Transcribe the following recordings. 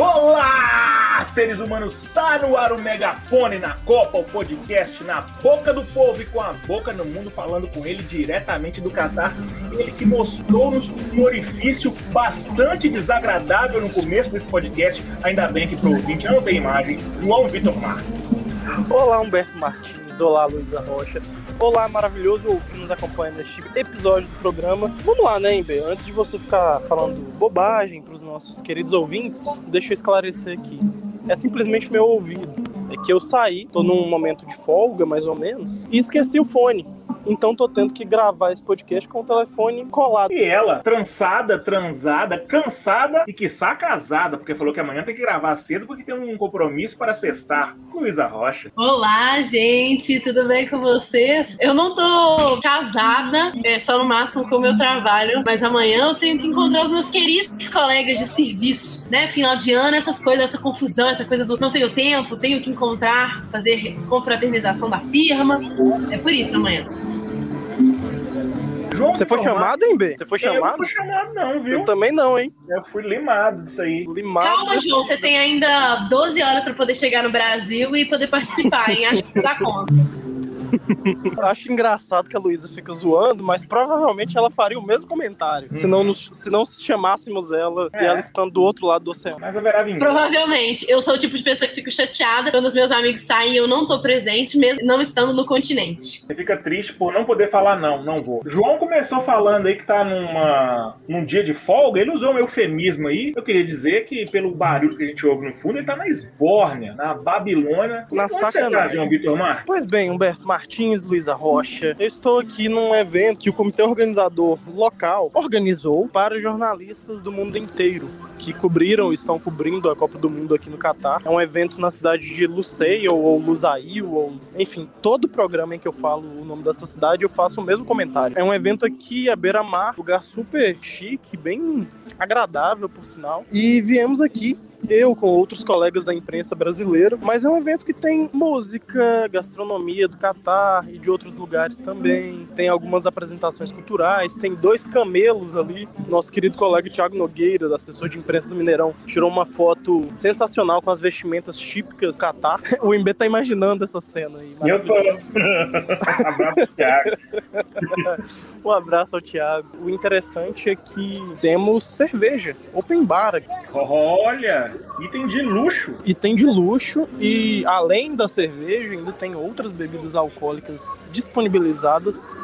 Olá, seres humanos! Está no ar o Megafone na Copa, o podcast na boca do povo e com a boca no mundo, falando com ele diretamente do Catar. Ele que mostrou-nos um orifício bastante desagradável no começo desse podcast. Ainda bem que pro ouvinte não tem imagem. João Vitor Marques. Olá, Humberto Martins. Olá, Luísa Rocha. Olá, maravilhoso ouvir nos acompanhando neste episódio do programa. Vamos lá, né, Ember? Antes de você ficar falando bobagem para os nossos queridos ouvintes, deixa eu esclarecer aqui. É simplesmente meu ouvido. É que eu saí, tô num momento de folga, mais ou menos, e esqueci o fone. Então tô tendo que gravar esse podcast com o telefone colado. E ela, trançada, transada, cansada e quiçá casada, porque falou que amanhã tem que gravar cedo porque tem um compromisso para sextar. Luísa Rocha. Olá, gente, tudo bem com vocês? Eu não tô casada, é só no máximo com o meu trabalho, mas amanhã eu tenho que encontrar os meus queridos colegas de serviço, né? Final de ano, essas coisas, essa confusão, essa coisa do não tenho tempo, tenho que encontrar, fazer confraternização da firma. É por isso amanhã. João Você foi chamado, hein, B? Você foi Eu não chamado? fui chamado, não, viu? Eu também não, hein? Eu fui limado disso aí. Limado. Calma, João, você tem ainda 12 horas para poder chegar no Brasil e poder participar, hein? Acho que você dá conta. Acho engraçado que a Luísa fica zoando, mas provavelmente ela faria o mesmo comentário. Se, não nos, se não chamássemos ela É. e ela estando do outro lado do oceano. Mas haverá vingança. Provavelmente. Eu sou o tipo de pessoa que fico chateada quando os meus amigos saem e eu não tô presente, mesmo não estando no continente. Você fica triste por não poder falar não, não vou. João começou falando aí que tá numa, num dia de folga, ele usou um eufemismo aí. Eu queria dizer que, pelo barulho que a gente ouve no fundo, ele tá na Esbórnia, na Babilônia. Na Onde você tá, sacanagem. João Vitor Mar? Pois bem, Humberto Martins, Luísa Rocha, eu estou aqui num evento que o comitê organizador local organizou para jornalistas do mundo inteiro que cobriram estão cobrindo a Copa do Mundo aqui no Catar. É um evento na cidade de Lusail ou Lusail, ou enfim, todo programa em que eu falo o nome dessa cidade eu faço o mesmo comentário. É um evento aqui à beira-mar, lugar super chique, bem agradável por sinal. E viemos aqui eu com outros colegas da imprensa brasileira, mas é um evento que tem música, gastronomia do Catar e de outros lugares também. Tem algumas apresentações culturais, tem dois camelos ali. Nosso querido colega Thiago Nogueira, assessor de imprensa do Mineirão, tirou uma foto sensacional com as vestimentas típicas do Catar. O Embe tá imaginando essa cena aí. Eu tô. Abraço, Thiago. Um abraço ao Thiago. O interessante é que temos cerveja, open bar aqui. Item de luxo. E tem de luxo, e além da cerveja, ainda tem outras bebidas alcoólicas disponibilizadas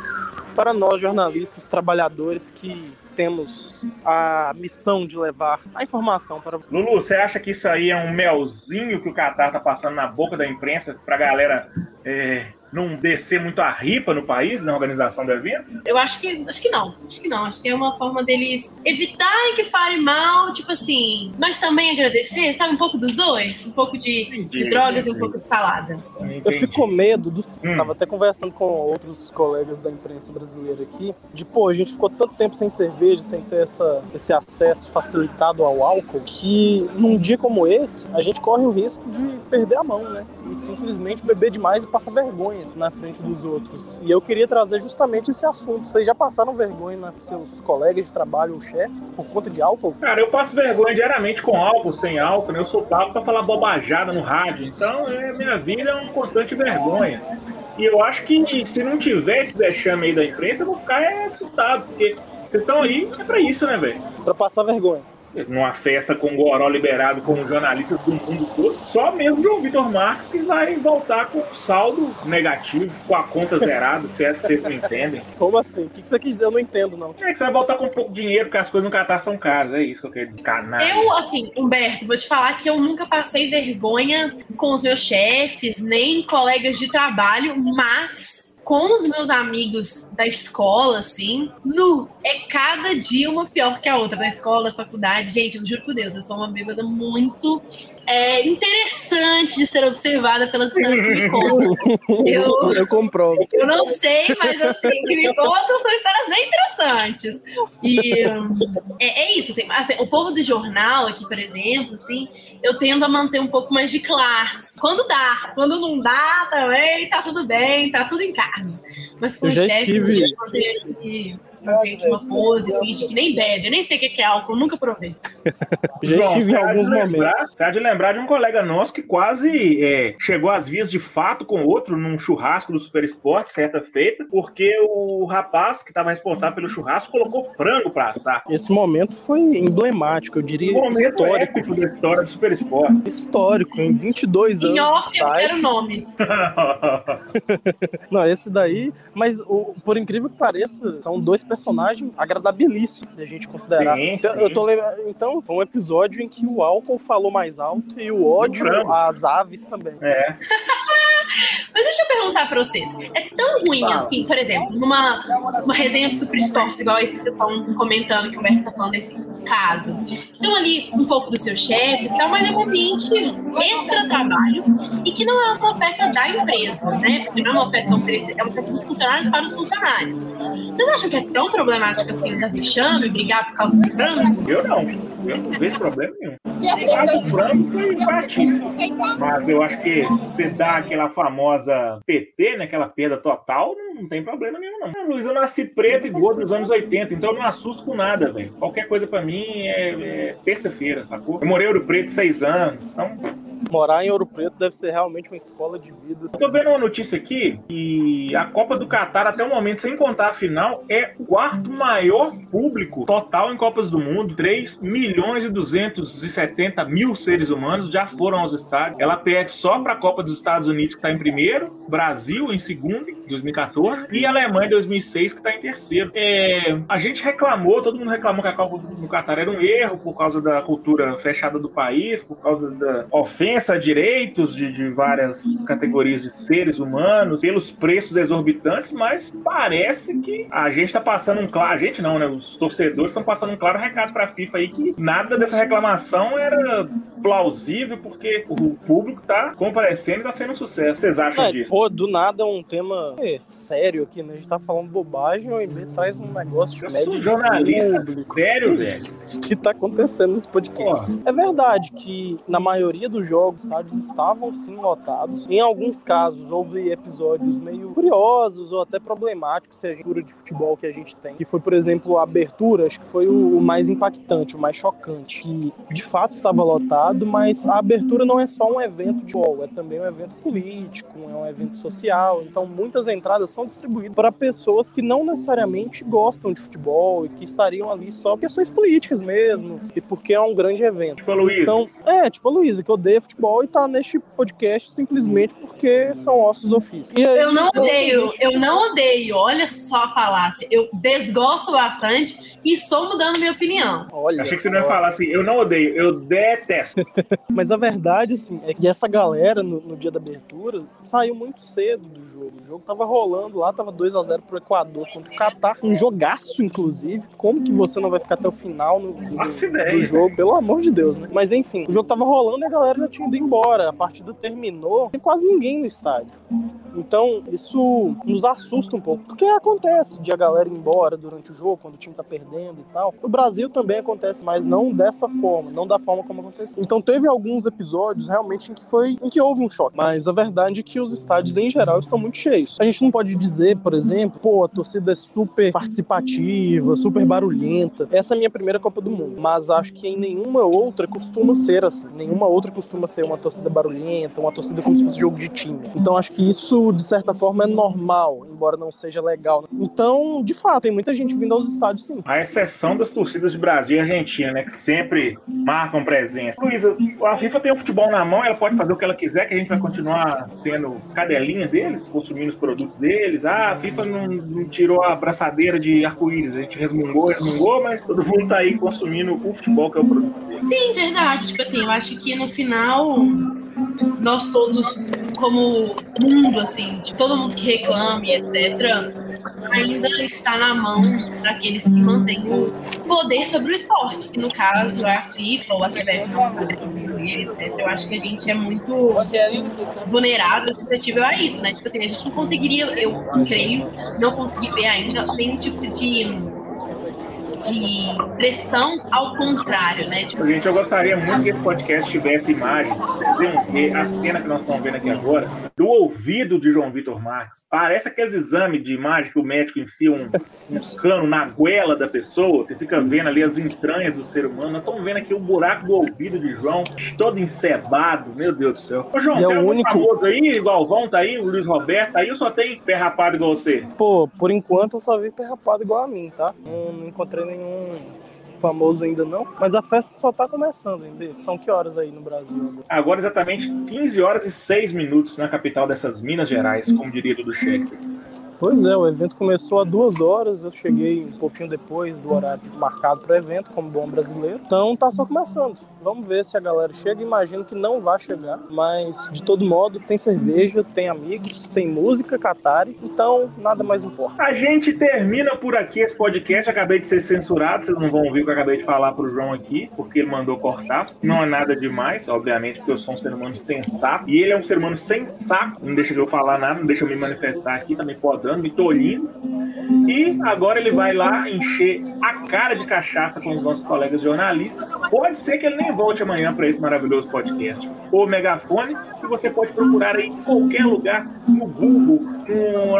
para nós jornalistas, trabalhadores que temos a missão de levar a informação para Lulu, você acha que isso aí é um melzinho que o Qatar tá passando na boca da imprensa pra galera é, não descer muito a ripa no país, na organização do evento? Eu acho que acho que não. Acho que não. Acho que é uma forma deles evitarem que fale mal, tipo assim, mas também agradecer, sabe? Um pouco dos dois. Um pouco de, de Entendi, drogas e um entendi. pouco de salada. Eu Entendi. fico com medo do. Hum. Tava até conversando com outros colegas da imprensa brasileira aqui, de pô, a gente ficou tanto tempo sem cerveja, sem ter essa, esse acesso facilitado ao álcool, que num dia como esse, a gente corre o risco de perder a mão, né? E simplesmente beber demais e passar vergonha na frente dos outros. E eu queria trazer justamente esse assunto. Vocês já passaram vergonha nos seus colegas de trabalho ou chefes por conta de álcool? Cara, eu passo vergonha diariamente com álcool, sem álcool, né? Eu sou pago pra falar bobajada no rádio. Então, é, minha vida é uma constante vergonha. E eu acho que se não tiver esse vexame aí da imprensa, eu vou ficar assustado, porque vocês estão aí, é pra isso, né, velho? Pra passar vergonha. Numa festa com goró liberado com jornalistas do mundo todo, só mesmo João Vitor Marques que vai voltar com saldo negativo, com a conta zerada, certo? Vocês me entendem. Como assim? O que que você quis dizer? Eu não entendo, não. É que você vai voltar com pouco dinheiro, porque as coisas no Catar são caras, é isso que eu quero dizer. Canalha. Eu, assim, Humberto, vou te falar que eu nunca passei vergonha com os meus chefes, nem colegas de trabalho, mas com os meus amigos da escola, assim, nu, é cada dia uma pior que a outra, da escola, da faculdade. Gente, eu juro por Deus, eu sou uma bêbada muito é, interessante de ser observada pelas pessoas que me contam. Eu, Eu comprovo. eu não sei, mas assim, que me contam são histórias bem interessantes. E é, é isso, assim, assim, o povo do jornal aqui, por exemplo, assim, eu tendo a manter um pouco mais de classe. Quando dá, quando não dá também, tá tudo bem, tá tudo em casa. Mas com Eu já chefes, estive- mantenho aqui, uma pose, finge que nem bebe. Eu nem sei o que que é álcool, nunca provei. Já Bom, estive em alguns lembrar- momentos. Há de lembrar de um colega nosso que quase é, chegou às vias de fato com outro num churrasco do Super Esporte, certa feita, porque o rapaz que estava responsável pelo churrasco colocou frango para assar. Esse momento foi emblemático, eu diria Um momento histórico. épico da história do Super Esporte. Histórico, em 22 anos. Em off, eu quero nomes. Não, esse daí, mas o- por incrível que pareça, são dois personagens agradabilíssimos, se a gente considerar. Sim, Então, Eu sim. tô lembrando, então, foi um episódio em que o álcool falou mais alto e o ódio às aves também. É. Mas deixa eu perguntar pra vocês. É tão ruim Fala. assim, por exemplo, numa uma resenha de Super Esportes, igual esse que vocês estão comentando, que o Beto tá falando desse caso. Então, ali, um pouco dos seus chefes e tal, mas é um ambiente extra-trabalho e que não é uma festa da empresa, né? Porque não é uma festa oferecida, é uma festa dos funcionários para os funcionários. Vocês acham que é tão problemático assim dar vexame, brigar por causa do frango? Eu não. Eu não vejo problema nenhum. O frango foi batido. Mas eu acho que você dá aquela famosa PT, né? Aquela perda total, não, tem problema nenhum, não. Luiz, eu nasci preto e gordo nos anos 80, então eu não assusto com nada, velho. Qualquer coisa pra mim é, é terça-feira, sacou? Eu morei Ouro Preto seis anos, então Morar em Ouro Preto deve ser realmente uma escola de vida. Tô vendo uma notícia aqui que a Copa do Catar, até o momento, sem contar a final, é o quarto maior público total em Copas do Mundo. 3 milhões e 270 mil seres humanos já foram aos estádios. Ela perde só para a Copa dos Estados Unidos, que está em primeiro, Brasil em segundo, 2014, e a Alemanha em 2006, que está em terceiro. É, a gente reclamou, todo mundo reclamou que a Copa do Catar era um erro por causa da cultura fechada do país, por causa da ofensa a direitos de, de várias categorias de seres humanos, pelos preços exorbitantes, mas parece que a gente está passando um claro, a gente não, né? Os torcedores estão passando um claro recado para a FIFA aí que nada dessa reclamação era plausível, porque o público está comparecendo e está sendo um sucesso. Vocês acham É, disso? pô, do nada é um tema é, sério aqui, né? A gente tá falando bobagem, o IB traz um negócio de de jornalista público. sério, velho. que tá acontecendo nesse podcast? Pô, É verdade que na maioria dos jogos, os estádios estavam sim lotados. Em alguns casos, houve episódios meio curiosos ou até problemáticos, se a gente de futebol que a gente tem. Que foi, por exemplo, a abertura, acho que foi o o mais impactante, o mais chocante. Que de fato estava lotado, mas a abertura não é só um evento de futebol, é também um evento político, é um evento social. Então, muitas entradas são distribuídas para pessoas que não necessariamente gostam de futebol e que estariam ali só por questões políticas mesmo, e porque é um grande evento. tipo a Luísa. Então, é, tipo a Luísa, que odeia futebol e tá neste podcast simplesmente porque são ossos ofícios. E aí, Eu não odeio, gente- eu não odeio. Olha só a falácia. Eu desgosto bastante e estou mudando minha opinião. Olha Achei que você não ia falar assim, eu não odeio, eu detesto. Mas a verdade, assim, é que essa galera, no, no dia da abertura, saiu muito cedo do jogo. O jogo tava rolando lá, tava 2 a 0 pro Equador contra o Catar, um jogaço, inclusive. Como que você não vai ficar até o final no, no- do jogo? Pelo amor de Deus, né? Mas enfim, o jogo tava rolando e a galera já tinha ido embora. A partida terminou, tem quase ninguém no estádio. Então, isso nos assusta um pouco, porque acontece de a galera ir embora durante o jogo, quando o time tá perdendo e tal. No Brasil também acontece, mas não dessa forma, não da forma como aconteceu. Então, teve alguns episódios realmente em que foi em que houve um choque, mas a verdade é que os estádios em geral estão muito cheios. A gente não pode dizer, por exemplo, pô, a torcida é super participativa, super barulhenta. Essa é a minha primeira Copa do Mundo, mas acho que em nenhuma outra costuma ser assim. Nenhuma outra costuma ser uma torcida barulhenta, uma torcida como se fosse jogo de time. Então acho que isso, de certa forma, é normal, embora não seja legal. Então, de fato, tem muita gente vindo aos estádios, sim. A exceção das torcidas de Brasil e Argentina, né? Que sempre marcam presença. Luísa, a FIFA tem o futebol na mão, ela pode fazer o que ela quiser, que a gente vai continuar sendo cadelinha deles, consumindo os produtos deles. Ah, a FIFA não, não tirou a braçadeira de arco-íris, a gente resmungou, resmungou, mas todo mundo tá aí consumindo o futebol que é o produto deles. Sim, verdade. Tipo assim, eu acho que no final nós todos, como mundo, assim, de todo mundo que reclame, etc., ainda está na mão daqueles que mantêm o poder sobre o esporte, que no caso é a FIFA ou a CBF brasileira, etc. Eu acho que a gente é muito vulnerável, suscetível a isso, né? Tipo assim, a gente não conseguiria, eu creio, não consegui ver ainda nenhum tipo de de pressão ao contrário, né? Tipo... Gente, eu gostaria muito que esse podcast tivesse imagens. Ver a cena que nós estamos vendo aqui agora, do ouvido de João Vitor Marques. Parece aqueles exames de imagem que o médico enfia um, um cano na goela da pessoa, você fica vendo ali as entranhas do ser humano. Nós estamos vendo aqui o buraco do ouvido de João, todo encebado, meu Deus do céu. Ô, João, é tem o único famoso aí, igual Vão tá aí, o Luiz Roberto, aí eu só tenho pé rapado igual você. Pô, por enquanto eu só vi pé rapado igual a mim, tá? Não, não encontrei nenhum famoso ainda não, mas a festa só tá começando ainda. São que horas aí no Brasil? Agora, agora exatamente 15 horas e 6 minutos na capital dessas Minas Gerais, como diria Dudu Schechter. Pois é, o evento começou há duas horas, eu cheguei um pouquinho depois do horário marcado para o evento, como bom brasileiro. Então tá só começando. Vamos ver se a galera chega. Imagino que não vai chegar, mas de todo modo tem cerveja, tem amigos, tem música, Catari, então nada mais importa. A gente termina por aqui esse podcast. Acabei de ser censurado, vocês não vão ouvir o que eu acabei de falar pro João aqui, porque ele mandou cortar. Não é nada demais, obviamente, porque eu sou um ser humano sensato e ele é um ser humano sem saco. Não deixa eu falar nada, não deixa eu me manifestar aqui, também pode dando, me tolindo. E agora ele vai lá encher a cara de cachaça com os nossos colegas jornalistas. Pode ser que ele nem volte amanhã para esse maravilhoso podcast. O Megafone, que você pode procurar aí em qualquer lugar, no Google,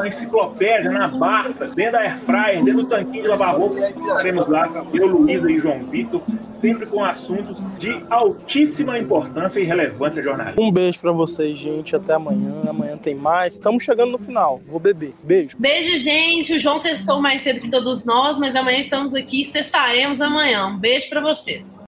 na enciclopédia, na Barça, dentro da Airfryer, dentro do tanquinho de lavar roupa. Estaremos lá, eu, Luísa e João Vitor, sempre com assuntos de altíssima importância e relevância jornalística. Um beijo para vocês, gente. Até amanhã. Amanhã tem mais. Estamos chegando no final. Vou beber. Beijo. Beijo, gente. O João sextou mais cedo que todos nós, mas amanhã estamos aqui e sextaremos amanhã. Um beijo para vocês.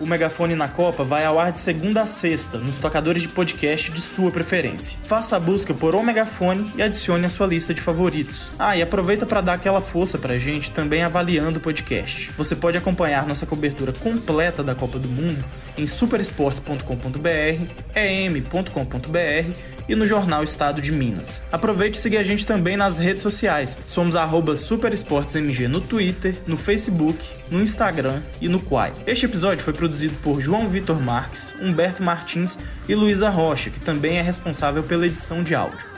O Megafone na Copa vai ao ar de segunda a sexta, nos tocadores de podcast de sua preferência. Faça a busca por O Megafone e adicione a sua lista de favoritos. Ah, e aproveita para dar aquela força pra gente também avaliando o podcast. Você pode acompanhar nossa cobertura completa da Copa do Mundo em superesportes.com.br, em.com.br e no jornal Estado de Minas. Aproveite e siga a gente também nas redes sociais. Somos superesportesmg no Twitter, no Facebook, no Instagram e no Quai. Este episódio foi produzido por João Vitor Marques, Humberto Martins e Luísa Rocha, que também é responsável pela edição de áudio.